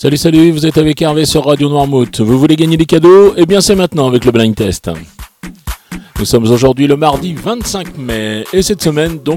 Salut, salut, vous êtes avec Hervé sur Radio Noirmouth. Vous voulez gagner des cadeaux? Eh bien, c'est maintenant avec le blind test. Nous sommes aujourd'hui le mardi 25 mai et cette semaine, donc,